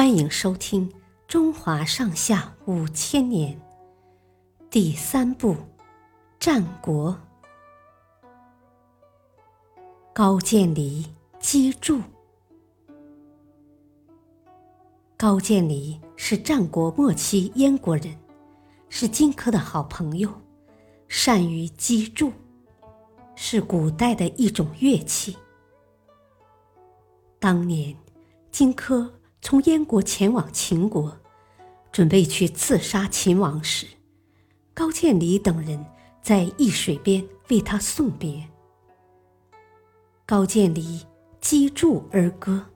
欢迎收听《中华上下五千年》第三部《战国》。高渐离击筑。高渐离是战国末期燕国人，是荆轲的好朋友，善于击筑，是古代的一种乐器。当年，荆轲。从燕国前往秦国，准备去刺杀秦王时，高渐离等人在易水边为他送别。高渐离击筑而歌：“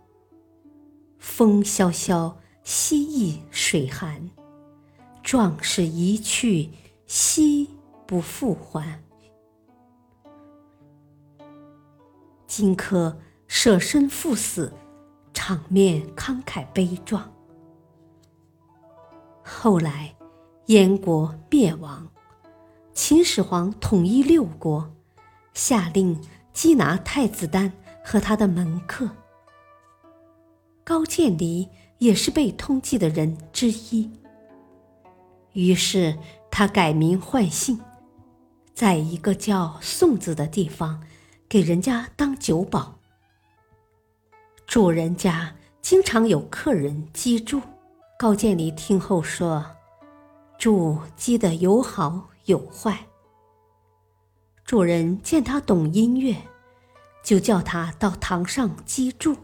风萧萧兮易水寒，壮士一去兮不复还。”荆轲舍身赴死。场面慷慨悲壮。后来，燕国灭亡，秦始皇统一六国，下令缉拿太子丹和他的门客。高渐离也是被通缉的人之一。于是他改名换姓，在一个叫宋子的地方，给人家当酒保。主人家经常有客人击筑，高渐离听后说：“筑击的有好有坏。”主人见他懂音乐，就叫他到堂上击筑。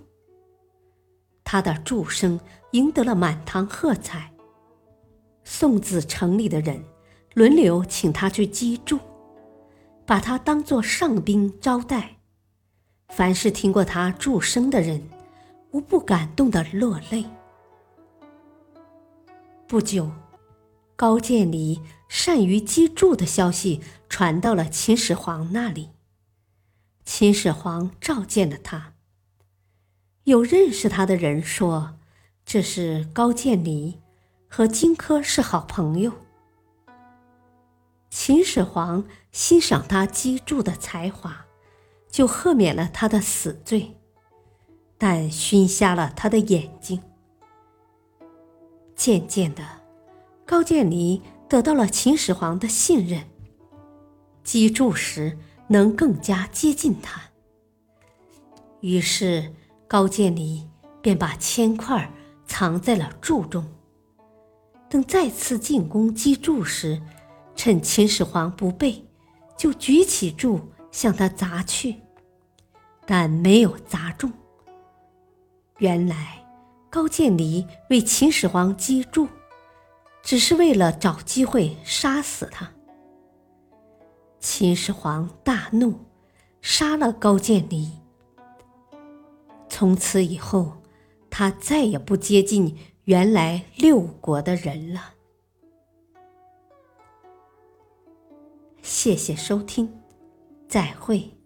他的筑声赢得了满堂喝彩。宋子城里的人轮流请他去击筑，把他当作上宾招待。凡是听过他祝声的人，无不感动的落泪。不久，高渐离善于击筑的消息传到了秦始皇那里。秦始皇召见了他。有认识他的人说：“这是高渐离，和荆轲是好朋友。”秦始皇欣赏他击筑的才华。就赦免了他的死罪，但熏瞎了他的眼睛。渐渐的，高渐离得到了秦始皇的信任，击筑时能更加接近他。于是，高渐离便把铅块藏在了柱中，等再次进攻击筑时，趁秦始皇不备，就举起柱。向他砸去，但没有砸中。原来高渐离为秦始皇击筑，只是为了找机会杀死他。秦始皇大怒，杀了高渐离。从此以后，他再也不接近原来六国的人了。谢谢收听。再会。